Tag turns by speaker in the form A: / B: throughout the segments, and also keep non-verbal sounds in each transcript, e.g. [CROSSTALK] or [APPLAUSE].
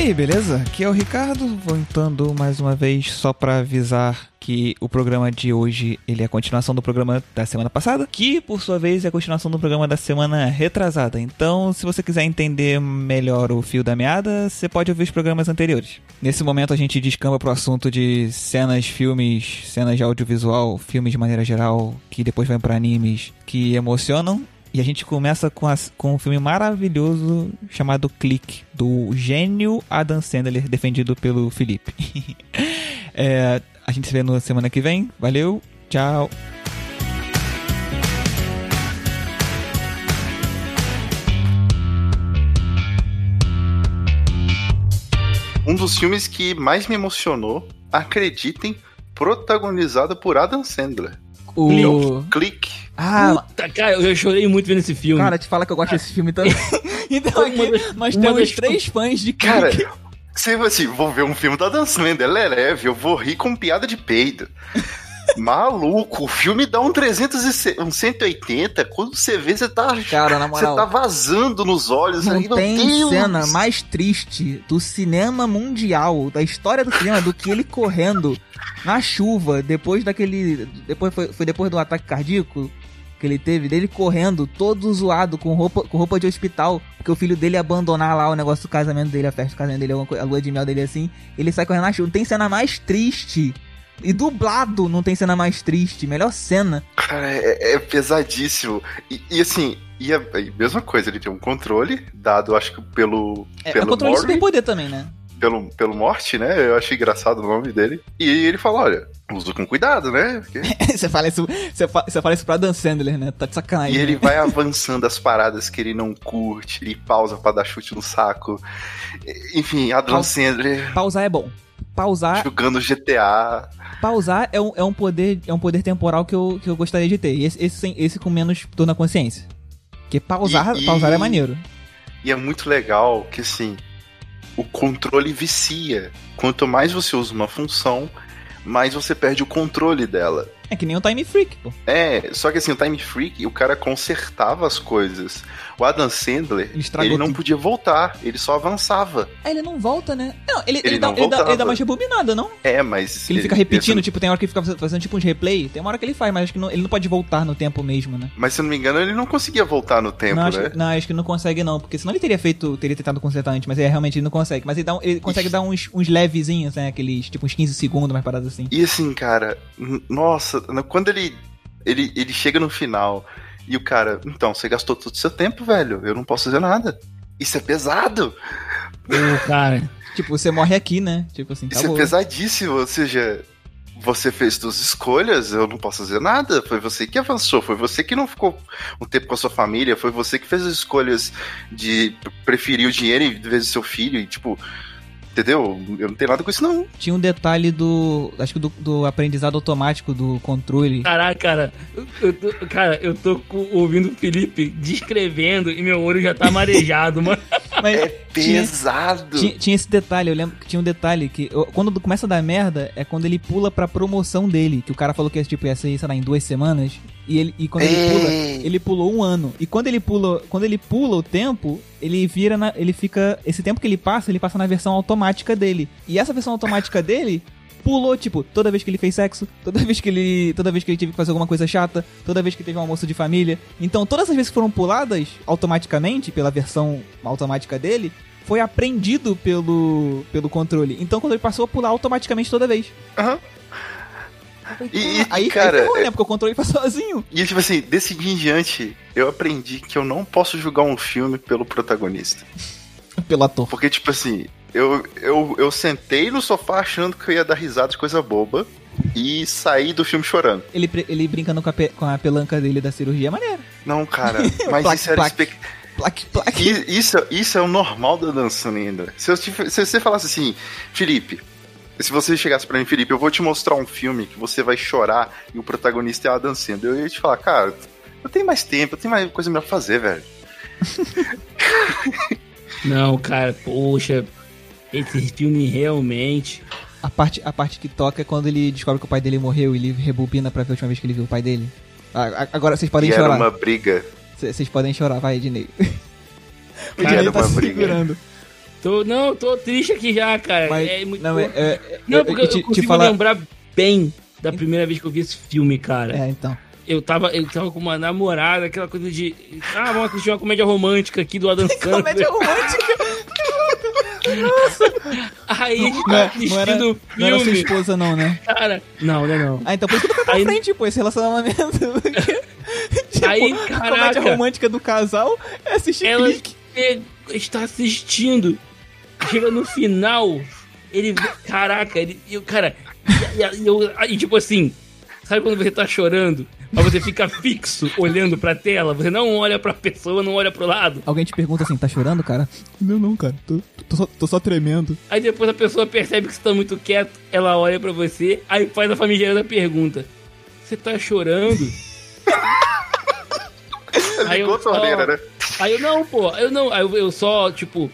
A: aí, beleza? Aqui é o Ricardo, voltando mais uma vez só para avisar que o programa de hoje ele é a continuação do programa da semana passada, que por sua vez é a continuação do programa da semana retrasada. Então, se você quiser entender melhor o fio da meada, você pode ouvir os programas anteriores. Nesse momento a gente descamba pro assunto de cenas, filmes, cenas de audiovisual, filmes de maneira geral, que depois vai para animes que emocionam e a gente começa com, as, com um filme maravilhoso chamado Click, do gênio Adam Sandler, defendido pelo Felipe. [LAUGHS] é, a gente se vê na semana que vem. Valeu, tchau.
B: Um dos filmes que mais me emocionou, acreditem, protagonizado por Adam Sandler.
C: O
B: Click.
C: Ah, Puta, cara, eu chorei muito vendo esse filme.
A: Cara, te fala que eu gosto desse filme também. [LAUGHS] então aqui nós temos três fãs de
B: Cara, você assim, vou ver um filme da Dan Sandler, é leve, eu vou rir com piada de peido. [LAUGHS] Maluco, o filme dá um 300 e um 180, quando você vê, você tá.
A: Cara, na moral.
B: Você tá vazando nos olhos
A: não
B: aí,
A: tem cena mais triste do cinema mundial, da história do cinema, do que ele correndo na chuva, depois daquele. Depois foi, foi depois do ataque cardíaco que ele teve, dele correndo, todo zoado, com roupa, com roupa de hospital, porque o filho dele ia abandonar lá o negócio do casamento dele, a festa do casamento dele, a lua de mel dele assim. Ele sai correndo na chuva. Não tem cena mais triste. E dublado não tem cena mais triste. Melhor cena.
B: Cara, é, é pesadíssimo. E, e assim, e a, mesma coisa, ele tem um controle dado, acho que pelo.
A: É,
B: pelo
A: é um controle de poder também, né?
B: Pelo, pelo Morte, né? Eu achei engraçado o nome dele. E ele fala: olha, usa com cuidado, né?
A: Porque... [LAUGHS] você, fala isso, você, fala, você fala isso pra Dan Sandler, né? Tá de sacanagem.
B: E
A: né?
B: ele vai [LAUGHS] avançando as paradas que ele não curte, ele pausa pra dar chute no saco. Enfim, a Dan pa Sandler.
A: Pausar é bom. Pausar.
B: Jogando GTA.
A: Pausar é um, é um, poder, é um poder temporal que eu, que eu gostaria de ter. Esse, esse, esse com menos dor na consciência. Porque pausar, e, pausar é maneiro.
B: E é muito legal que assim o controle vicia. Quanto mais você usa uma função, mais você perde o controle dela.
A: É que nem o Time Freak, pô.
B: É, só que assim, o Time Freak, o cara consertava as coisas. O Adam Sandler, ele, ele não tudo. podia voltar, ele só avançava.
A: Ah, ele não volta, né? Não, ele, ele, ele, não dá, ele, dá, ele, dá, mais rebobinada, não?
B: É, mas.
A: Ele, fica repetindo, tipo, tem hora que ele fica fazendo tipo um replay, tem uma hora que ele faz, mas acho que não, ele não pode voltar no tempo mesmo, né?
B: Mas se eu não me engano, ele não conseguia voltar no tempo,
A: não,
B: né?
A: Acho, não, acho que não consegue, não, porque senão ele teria feito, teria tentado consertar antes, mas é, realmente ele não consegue. Mas ele, dá, ele consegue Ixi. dar uns, uns levezinhos, né? Aqueles, tipo, uns 15 segundos, mais paradas assim.
B: E assim, cara, nossa, quando ele ele, ele chega no final e o cara, então, você gastou todo o seu tempo, velho. Eu não posso fazer nada. Isso é pesado.
A: Ô, cara. tipo, você morre aqui, né? Tipo assim,
B: Isso é pesadíssimo. Ou seja, você fez suas escolhas, eu não posso fazer nada. Foi você que avançou, foi você que não ficou um tempo com a sua família, foi você que fez as escolhas de preferir o dinheiro em vez do seu filho. E, tipo, Entendeu? Eu não tenho nada com isso, não.
A: Tinha um detalhe do. Acho que do, do aprendizado automático do controle.
C: Caraca, cara. Eu, tô, cara, eu tô ouvindo o Felipe descrevendo e meu olho já tá marejado, [LAUGHS] mano.
B: Mas é pesado.
A: Tinha, tinha, esse detalhe, eu lembro que tinha um detalhe que. Quando começa a dar merda, é quando ele pula pra promoção dele. Que o cara falou que tipo, ia ser, sei lá, em duas semanas. E, ele, e quando Ei. ele pula, ele pulou um ano. E quando ele pula, quando ele pula o tempo, ele vira na, ele fica, esse tempo que ele passa, ele passa na versão automática dele. E essa versão automática dele pulou, tipo, toda vez que ele fez sexo, toda vez que ele, toda vez que ele teve que fazer alguma coisa chata, toda vez que teve um almoço de família. Então, todas as vezes que foram puladas automaticamente pela versão automática dele, foi aprendido pelo pelo controle. Então, quando ele passou a pular automaticamente toda vez.
B: Aham. Uhum.
A: E, aí, cara, aí ferrou, né? Porque o controle faz sozinho.
B: E tipo assim, desse dia em diante, eu aprendi que eu não posso julgar um filme pelo protagonista.
A: pelo ator.
B: Porque, tipo assim, eu, eu, eu sentei no sofá achando que eu ia dar risada de coisa boba e saí do filme chorando.
A: Ele, ele brincando com a, pe, com a pelanca dele da cirurgia é maneiro.
B: Não, cara, [LAUGHS] mas plaque, isso era plaque. Plaque, plaque. Isso, isso é o normal da dança ainda. Se, eu, se você falasse assim, Felipe, se você chegasse para mim, Felipe, eu vou te mostrar um filme que você vai chorar e o protagonista é a dançando. Eu ia te falar, cara, eu tenho mais tempo, eu tenho mais coisa melhor pra fazer, velho. [LAUGHS] [LAUGHS]
C: Não, cara, poxa, esse filme realmente.
A: A parte, a parte que toca é quando ele descobre que o pai dele morreu e ele rebobina pra ver a última vez que ele viu o pai dele. Agora vocês podem
B: e
A: chorar.
B: Era uma briga.
A: Vocês podem chorar, vai, Ednei. [LAUGHS]
B: o Ednei tá uma se briga. segurando.
C: Tô, não, tô triste aqui já, cara.
A: Mas,
C: é muito...
A: não, é, é,
C: não, porque eu, te, eu consigo falar... lembrar bem da primeira vez que eu vi esse filme, cara.
A: É, então.
C: Eu tava, eu tava com uma namorada, aquela coisa de. Ah, vamos assistir uma comédia romântica aqui do Adam [LAUGHS] Sandler.
A: comédia romântica?
C: Nossa! Aí a gente tá assistindo não era, filme. Não era
A: sua esposa, não, né?
C: Cara, não, não, não.
A: Ah, então por isso que eu tô pra aí... frente, pô, esse relacionamento. [LAUGHS] tipo,
C: aí, caraca, a
A: comédia romântica do casal é assistir
C: ela clique. está assistindo. Chega no final, ele. Caraca, ele. Eu, cara, e, eu, e tipo assim, sabe quando você tá chorando? Mas você fica fixo olhando pra tela, você não olha pra pessoa, não olha pro lado.
A: Alguém te pergunta assim, tá chorando, cara? Não, não, cara, tô, tô, só, tô só tremendo.
C: Aí depois a pessoa percebe que você tá muito quieto, ela olha pra você, aí faz a famigerada pergunta: Você tá chorando? [LAUGHS]
B: aí eu, né?
C: Aí eu, não, pô, eu não, aí eu, eu só, tipo,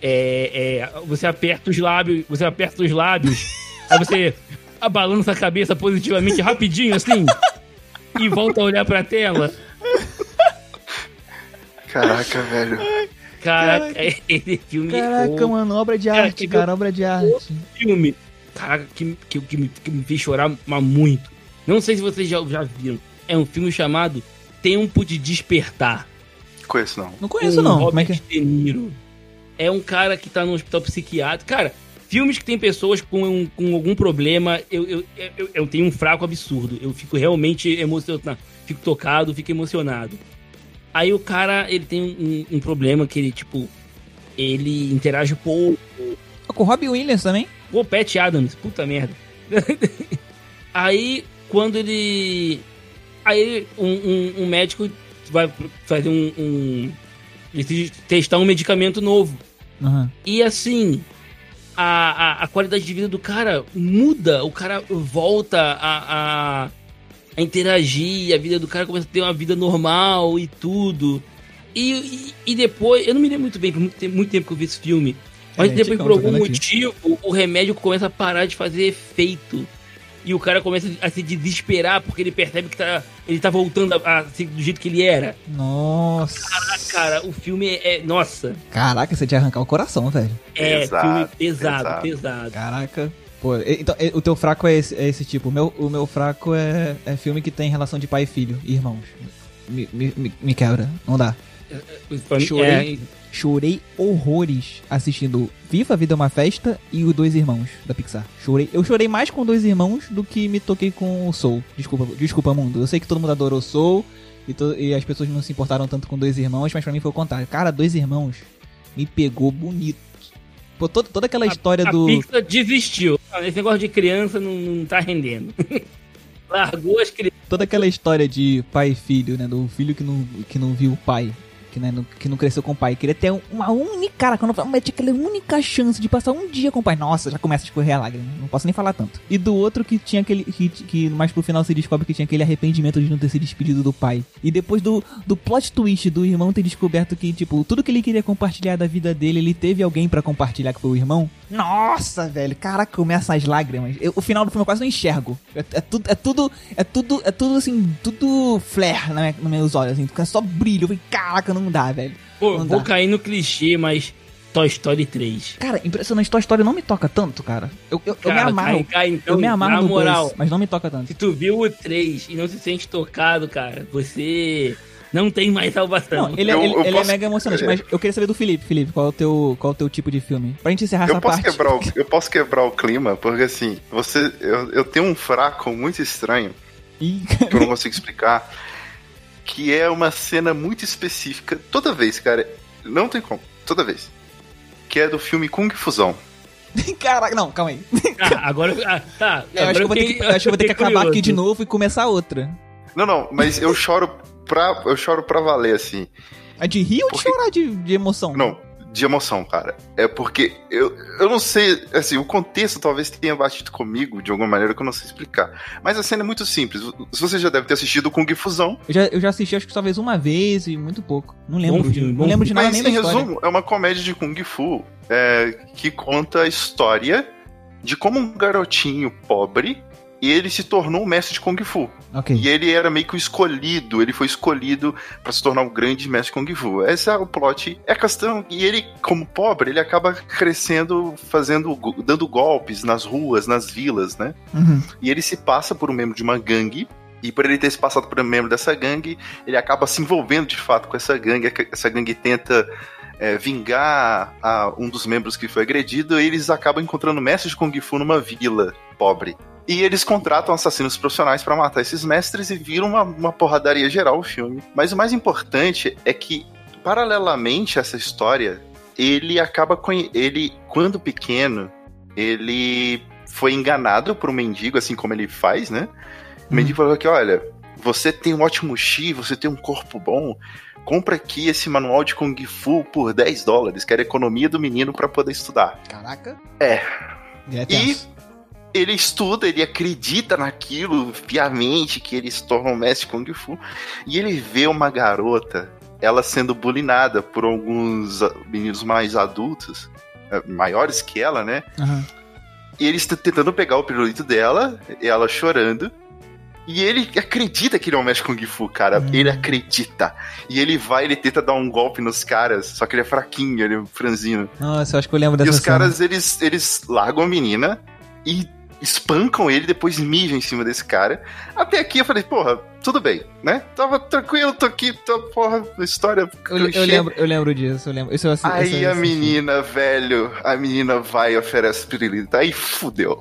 C: é, é, você aperta os lábios, você aperta os lábios, aí você abalança a cabeça positivamente rapidinho, assim [LAUGHS] e volta a olhar pra tela.
B: Caraca, velho.
C: Caraca, Caraca. esse filme.
A: Caraca, mano, obra de arte, cara, obra de arte.
C: Filme, caraca, que, que, que, me, que me fez chorar muito. Não sei se vocês já, já viram. É um filme chamado Tempo de Despertar.
B: Conheço não.
A: Não conheço não.
C: Robert Como é que... É? De Niro. É um cara que tá no hospital psiquiátrico. Cara, Filmes que tem pessoas com, com algum problema, eu, eu, eu, eu, tenho um fraco absurdo. Eu fico realmente emocionado. Fico tocado, fico emocionado. Aí o cara, ele tem um, um problema que ele, tipo, ele interage pouco.
A: Com o Robbie Williams também?
C: O Pat Adams, puta merda. [LAUGHS] aí, quando ele. Aí, um, um, um médico vai fazer um. um testar um medicamento novo.
A: Uhum.
C: E assim, a, a, a, qualidade de vida do cara muda, o cara volta a, a, a, interagir, a vida do cara começa a ter uma vida normal e tudo. E, e, e depois, eu não me lembro muito bem, por muito tempo, muito tempo que eu vi esse filme, mas é, depois, por algum motivo, o remédio começa a parar de fazer efeito e o cara começa a se desesperar porque ele percebe que tá, ele tá voltando a, a ser do jeito que ele era.
A: Nossa.
C: Caraca, cara, o filme é. Nossa.
A: Caraca, você tinha arrancar o coração, velho.
C: É, pesado, filme pesado, pesado, pesado.
A: Caraca. Pô, então, o teu fraco é esse, é esse tipo. O meu, o meu fraco é, é filme que tem relação de pai e filho, irmãos. Me, me, me quebra, não dá.
C: Chorei. É,
A: Chorei horrores assistindo Viva a Vida é uma Festa e o Dois Irmãos da Pixar. Chorei. Eu chorei mais com Dois Irmãos do que me toquei com o Soul. Desculpa, desculpa mundo. Eu sei que todo mundo adorou Soul e, to e as pessoas não se importaram tanto com Dois Irmãos, mas pra mim foi o contrário. Cara, Dois Irmãos me pegou bonito. Pô, toda, toda aquela história
C: a,
A: do.
C: A Pixar desistiu. Esse negócio de criança não, não tá rendendo. [LAUGHS] Largou as crianças.
A: Toda aquela história de pai e filho, né? Do filho que não, que não viu o pai que, né, no, que não cresceu com o pai. Queria ter uma única. Cara, quando eu tinha aquela única chance de passar um dia com o pai. Nossa, já começa a escorrer a lágrima. Não posso nem falar tanto. E do outro que tinha aquele. Que, que mais pro final se descobre que tinha aquele arrependimento de não ter se despedido do pai. E depois do, do plot twist do irmão ter descoberto que, tipo, tudo que ele queria compartilhar da vida dele, ele teve alguém para compartilhar que foi o irmão. Nossa, velho. Caraca, começa as lágrimas. Eu, o final do filme eu quase não enxergo. É, é, tudo, é tudo. É tudo. É tudo assim. Tudo flare na nos meus olhos, assim. Só brilho. Eu falei, caraca, não não dá, velho.
C: Pô, não vou dá. cair no clichê, mas Toy Story 3.
A: Cara, impressionante. Toy Story não me toca tanto, cara. Eu, eu, cara, eu me amarro. Cai, cai, então, eu me amarro no moral, dois, mas não me toca tanto.
C: Se tu viu o 3 e não se sente tocado, cara, você não tem mais salvação.
A: Não, ele, é, eu, ele, eu ele é posso... é mega emocionante, mas eu queria saber do Felipe. Felipe, qual é o teu, qual é o teu tipo de filme? Pra gente encerrar
B: eu
A: essa
B: posso
A: parte.
B: Quebrar o, [LAUGHS] eu posso quebrar o clima, porque assim, você, eu, eu tenho um fraco muito estranho, Ih, que eu não consigo explicar [LAUGHS] que é uma cena muito específica. Toda vez, cara, não tem como. Toda vez. Que é do filme Kung Fusão. [LAUGHS]
A: Caraca, não, calma aí.
C: Ah, agora. Ah, tá.
A: É, eu acho que eu vou ter que, acho que, vou ter que acabar curioso. aqui de novo e começar outra.
B: Não, não, mas eu choro pra. Eu choro pra valer, assim.
A: É de rir ou de chorar de, de emoção?
B: Não, de emoção, cara. É porque eu, eu não sei, assim, o contexto talvez tenha batido comigo de alguma maneira que eu não sei explicar. Mas a cena é muito simples. Você já deve ter assistido Kung Fusão.
A: Eu já, eu já assisti, acho que talvez uma vez e muito pouco. Não lembro, de, não lembro de nada Mas, nem em da resumo, história.
B: é uma comédia de Kung Fu é, que conta a história de como um garotinho pobre e ele se tornou um mestre de Kung Fu.
A: Okay.
B: E ele era meio que o escolhido, ele foi escolhido para se tornar um grande mestre de Kung Fu. Esse é o plot. É a questão. E ele, como pobre, ele acaba crescendo, fazendo, dando golpes nas ruas, nas vilas, né? Uhum. E ele se passa por um membro de uma gangue e por ele ter se passado por um membro dessa gangue, ele acaba se envolvendo de fato com essa gangue. Essa gangue tenta é, vingar a um dos membros que foi agredido, e eles acabam encontrando mestres de Kung Fu numa vila pobre. E eles contratam assassinos profissionais para matar esses mestres e viram uma, uma porradaria geral o filme. Mas o mais importante é que, paralelamente a essa história, ele acaba com. Ele, quando pequeno, ele foi enganado por um mendigo, assim como ele faz, né? O hum. mendigo falou que, olha, você tem um ótimo chi, você tem um corpo bom, compra aqui esse manual de Kung Fu por 10 dólares, que era a economia do menino para poder estudar.
A: Caraca.
B: É. E ele estuda, ele acredita naquilo piamente, que ele se torna um mestre Kung Fu, e ele vê uma garota, ela sendo bulinada por alguns meninos mais adultos, eh, maiores que ela, né? Uhum. E ele está tentando pegar o pirulito dela, ela chorando, e ele acredita que ele é um mestre Kung Fu, cara. Hum. Ele acredita. E ele vai, ele tenta dar um golpe nos caras, só que ele é fraquinho, ele é franzino.
A: Nossa, eu acho que eu lembro dessa
B: E os cena. caras, eles, eles largam a menina e espancam ele, depois mijam em cima desse cara. Até aqui eu falei, porra, tudo bem, né? Tava tranquilo, tô aqui, tô, porra, história.
A: Eu, eu, lembro, eu lembro disso, eu lembro. Isso,
B: isso, aí isso, a menina, velho, a menina vai e oferece pirilita. Aí fudeu.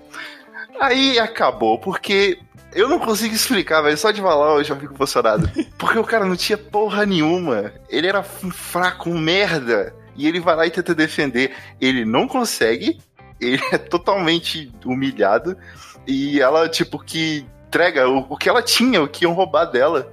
B: [LAUGHS] aí acabou, porque eu não consigo explicar, velho. Só de falar eu já fico emocionado. Porque o cara não tinha porra nenhuma. Ele era um fraco, um merda. E ele vai lá e tenta defender. Ele não consegue. Ele é totalmente humilhado. E ela, tipo, que entrega o, o que ela tinha, o que iam roubar dela.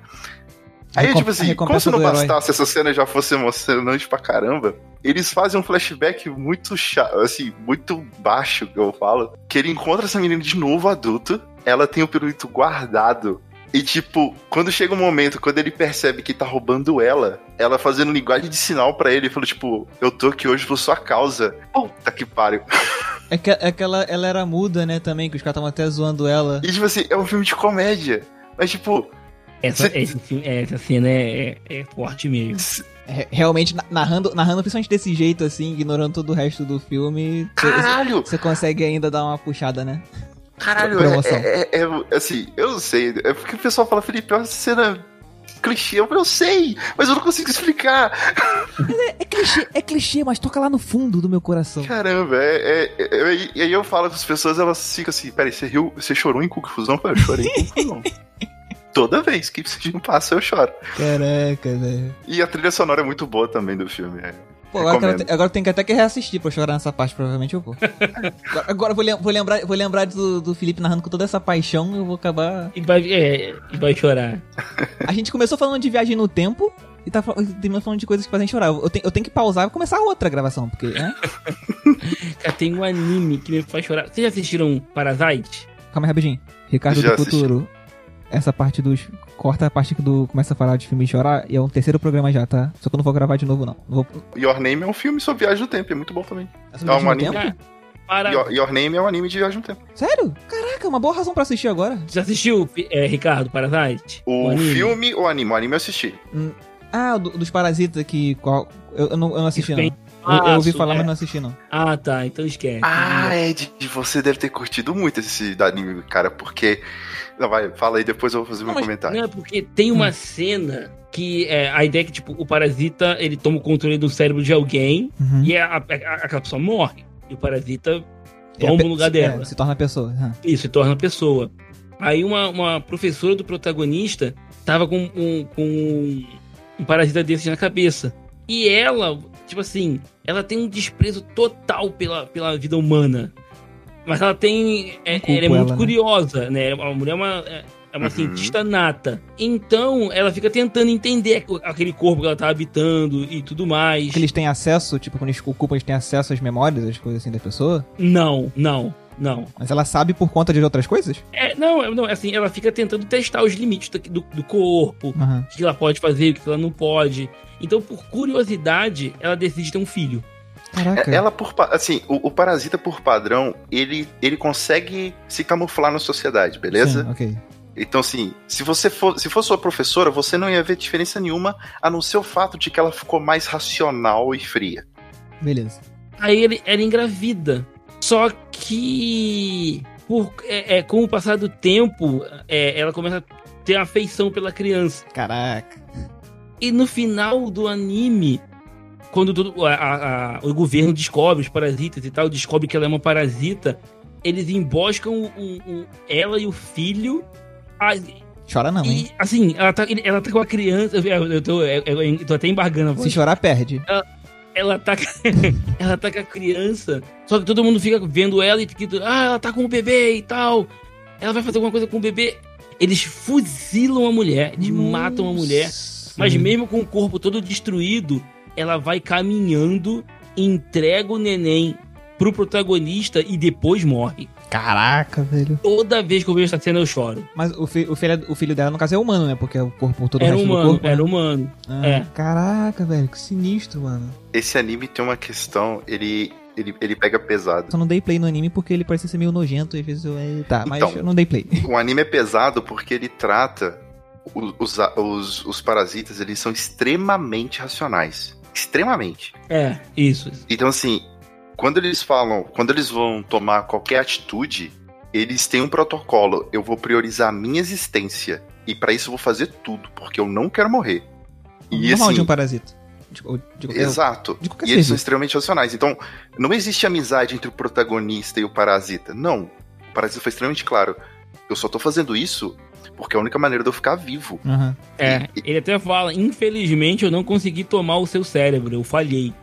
B: Aí, Recom tipo assim, como se não bastasse essa cena já fosse emocionante pra caramba, eles fazem um flashback muito chato, assim, muito baixo, que eu falo, que ele encontra essa menina de novo adulto, ela tem o pirulito guardado. E, tipo, quando chega um momento, quando ele percebe que tá roubando ela, ela fazendo linguagem de sinal para ele, falou, tipo, eu tô aqui hoje por sua causa. Puta que pariu. [LAUGHS]
A: É que, é que ela, ela era muda, né, também, que os caras estavam até zoando ela.
B: E, tipo assim, é um filme de comédia. Mas, tipo.
C: Essa, cê... esse, essa cena é, é, é forte mesmo.
A: É, realmente, narrando, narrando principalmente desse jeito, assim, ignorando todo o resto do filme.
B: Caralho!
A: Você consegue ainda dar uma puxada, né?
B: Caralho, é, é, é, é, assim, eu não sei. É porque o pessoal fala, Felipe, essa cena clichê. Eu, eu sei, mas eu não consigo explicar.
A: É, é, clichê, é clichê, mas toca lá no fundo do meu coração.
B: Caramba, é. é, é e aí eu falo com as pessoas, elas ficam assim, peraí, você riu, você chorou em Confusão? Eu chorei em Confusão. [LAUGHS] Toda vez
A: Pô, agora, te, agora tem que até que reassistir pra chorar nessa parte, provavelmente eu vou. [LAUGHS] agora vou, vou, lembrar, vou lembrar do, do Felipe narrando com toda essa paixão eu vou acabar.
C: E vai, é, e vai chorar.
A: A gente começou falando de viagem no tempo e tá falando de coisas que fazem chorar. Eu tenho, eu tenho que pausar e começar outra gravação, porque, né? [LAUGHS]
C: Cara, tem um anime que me faz chorar. Vocês já assistiram Parasite?
A: Calma aí, rapidinho. Ricardo já do assisti. Futuro essa parte dos. Corta a parte que do começa a falar de filme e chorar, e é um terceiro programa já, tá? Só que eu não vou gravar de novo, não. não vou...
B: Your Name é um filme sobre viagem no tempo, é muito bom também. É, um anime. Tempo? Para... Your, Your, Name é um anime de viagem no tempo.
A: Sério? Caraca, uma boa razão pra assistir agora.
C: Já assistiu, é, Ricardo, Parasite?
B: O, o filme ou anime? O anime eu assisti.
A: Hum, ah, do, dos parasitas que. Qual, eu, eu, não, eu não assisti, não. Eu, eu, ouvi falar, é. mas não assisti, não.
C: Ah, tá. Então esquece.
B: Ah, Ed, você deve ter curtido muito esse anime, cara, porque não, vai, fala aí, depois eu vou fazer não, meu comentário.
C: Não, é porque tem uma hum. cena que é, a ideia é que, tipo, o parasita, ele toma o controle do cérebro de alguém uhum. e a, a, a, aquela pessoa morre. E o parasita toma o lugar dela.
A: É, se torna pessoa. Uhum.
C: Isso, se torna pessoa. Aí uma, uma professora do protagonista tava com um, com um, um parasita desse na cabeça. E ela, tipo assim, ela tem um desprezo total pela, pela vida humana. Mas ela tem. É, ela é muito ela, né? curiosa, né? A mulher é uma. É, é uma uhum. cientista nata. Então, ela fica tentando entender aquele corpo que ela tá habitando e tudo mais.
A: Que eles têm acesso, tipo, quando eles ocupam, eles têm acesso às memórias, as coisas assim da pessoa?
C: Não, não. Não.
A: Mas ela sabe por conta de outras coisas?
C: É, não, não, assim, ela fica tentando testar os limites do, do, do corpo, uhum. o que ela pode fazer, o que ela não pode. Então, por curiosidade, ela decide ter um filho.
B: Caraca. Ela por assim, o, o, parasita por padrão, ele ele consegue se camuflar na sociedade, beleza?
A: Sim, ok.
B: Então, assim, se você for, se for sua professora, você não ia ver diferença nenhuma, a não ser o fato de que ela ficou mais racional e fria.
A: Beleza.
C: Aí ele, ela engravida. Só que por, é, é, com o passar do tempo, é, ela começa a ter afeição pela criança.
A: Caraca.
C: E no final do anime, quando todo, a, a, o governo descobre os parasitas e tal, descobre que ela é uma parasita, eles emboscam o, o, ela e o filho. A,
A: Chora não, hein?
C: E, assim, ela tá, ela tá com a criança. Eu, eu, tô, eu, eu tô até embargando a
A: voz. Se chorar, perde.
C: Ela, ela tá, [LAUGHS] ela tá com a criança, só que todo mundo fica vendo ela e fica, ah, ela tá com o bebê e tal. Ela vai fazer alguma coisa com o bebê. Eles fuzilam a mulher, eles Nossa. matam a mulher, mas mesmo com o corpo todo destruído, ela vai caminhando, entrega o neném pro protagonista e depois morre.
A: Caraca, velho.
C: Toda vez que eu vejo essa cena eu choro.
A: Mas o, fi, o, filho, o filho dela, no caso, é humano, né? Porque o corpo todo
C: era
A: o
C: humano,
A: corpo,
C: Era né? humano,
A: ah,
C: é.
A: Caraca, velho, que sinistro, mano.
B: Esse anime tem uma questão, ele, ele, ele pega pesado.
A: Só não dei play no anime porque ele parece ser meio nojento e às vezes eu... Tá, mas então, eu não dei play.
B: O anime é pesado porque ele trata... Os, os, os parasitas, eles são extremamente racionais. Extremamente.
C: É, isso.
B: Então, assim, quando eles falam, quando eles vão tomar qualquer atitude, eles têm um protocolo. Eu vou priorizar a minha existência. E para isso eu vou fazer tudo, porque eu não quero morrer.
A: E Normal assim, de um parasita.
B: De, de exato. De qualquer e eles são extremamente racionais. Então, não existe amizade entre o protagonista e o parasita. Não. O parasita foi extremamente claro. Eu só tô fazendo isso porque é a única maneira de eu ficar vivo.
A: Uhum.
C: É, ele até fala: infelizmente eu não consegui tomar o seu cérebro, eu falhei.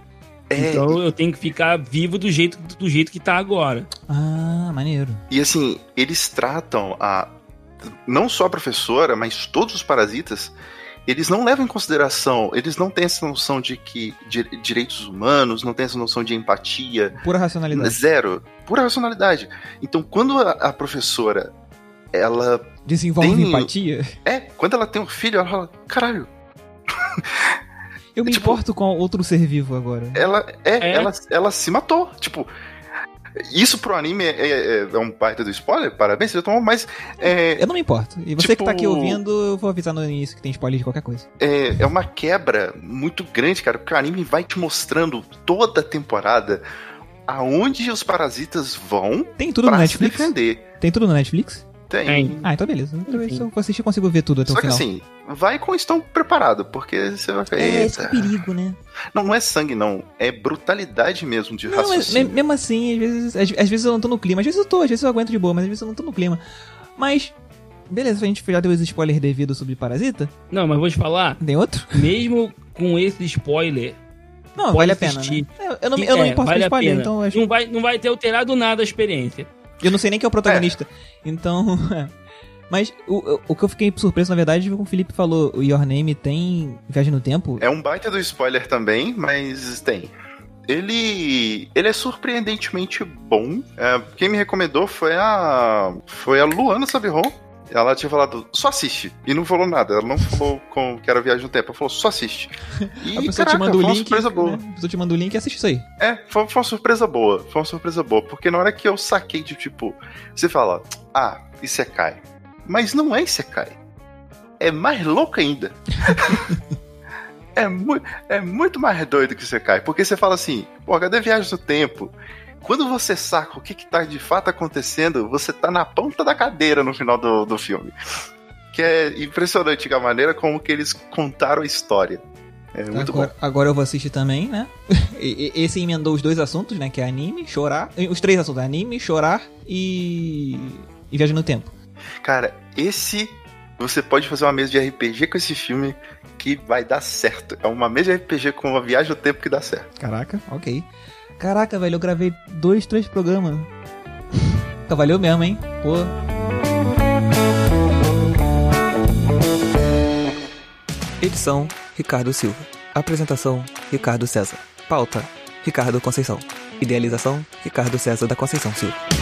C: É, então eu tenho que ficar vivo do jeito, do jeito que tá agora.
A: Ah, maneiro.
B: E assim, eles tratam a. Não só a professora, mas todos os parasitas, eles não levam em consideração, eles não têm essa noção de que de, direitos humanos, não têm essa noção de empatia.
A: Pura racionalidade.
B: Zero. Pura racionalidade. Então, quando a, a professora ela.
A: Desenvolve tem, empatia?
B: É, quando ela tem um filho, ela fala: caralho. [LAUGHS]
A: Eu me tipo, importo com outro ser vivo agora.
B: Ela, é, é, Ela, ela se matou. Tipo, isso pro anime é, é, é um baita do spoiler, parabéns, você tomou, mas. É,
A: eu não me importo. E você tipo, que tá aqui tipo, ouvindo, eu vou avisar no início que tem spoiler de qualquer coisa.
B: É, é uma quebra muito grande, cara, porque o anime vai te mostrando toda a temporada aonde os parasitas vão.
A: Tem tudo no Netflix?
B: defender.
A: Tem tudo no Netflix?
B: Tem.
A: Ah, então beleza. Então, se eu assistir, eu consigo ver tudo até
B: Só
A: o final.
B: Só que assim, vai com estão preparado, porque você vai
A: ficar. É, esse é perigo, né?
B: Não, não é sangue, não. É brutalidade mesmo de
A: não,
B: raciocínio.
A: Mas, mesmo assim, às vezes, às, às, vezes eu não tô no clima. Às vezes eu tô, às vezes eu aguento de boa, mas às vezes eu não tô no clima. Mas. Beleza, a gente já deu os spoilers devidos sobre Parasita?
C: Não, mas vou te falar.
A: Tem outro?
C: Mesmo com esse spoiler,
A: não, vale a pena, né? Eu não, eu não é, importo vale com spoiler, então acho...
C: não, vai, não vai ter alterado nada a experiência.
A: Eu não sei nem quem é o protagonista. É. Então, [LAUGHS] Mas o, o que eu fiquei surpreso, na verdade, como o Felipe falou, o Your Name tem Viagem no Tempo.
B: É um baita do spoiler também, mas tem. Ele, ele é surpreendentemente bom. É, quem me recomendou foi a foi a Luana Sabiron. Ela tinha falado, só assiste. E não falou nada. Ela não falou com, que era viagem no tempo. Ela falou, só assiste. [LAUGHS]
A: E, a pessoa caraca, te manda o link. surpresa boa. Né? A pessoa te manda o link e assiste isso aí.
B: É, foi, foi uma surpresa boa. Foi uma surpresa boa. Porque na hora que eu saquei de tipo, você fala, ah, isso é Kai. Mas não é Isekai. É mais louco ainda. [LAUGHS] é, mu é muito mais doido que Isekai. Porque você fala assim, pô, cadê Viagem no Tempo? Quando você saca o que, que tá de fato acontecendo, você tá na ponta da cadeira no final do, do filme. Que é impressionante a maneira como que eles contaram a história. É muito
A: agora,
B: bom.
A: Agora eu vou assistir também, né? [LAUGHS] Esse emendou os dois assuntos, né? Que é anime, chorar. Os três assuntos: anime, chorar e. e viagem no tempo.
B: Cara, esse você pode fazer uma mesa de RPG com esse filme que vai dar certo. É uma mesa de RPG com uma viagem no tempo que dá certo.
A: Caraca, ok. Caraca, velho, eu gravei dois, três programas. Valeu mesmo, hein? Pô. Edição: Ricardo Silva. Apresentação: Ricardo César. Pauta: Ricardo Conceição. Idealização: Ricardo César da Conceição Silva.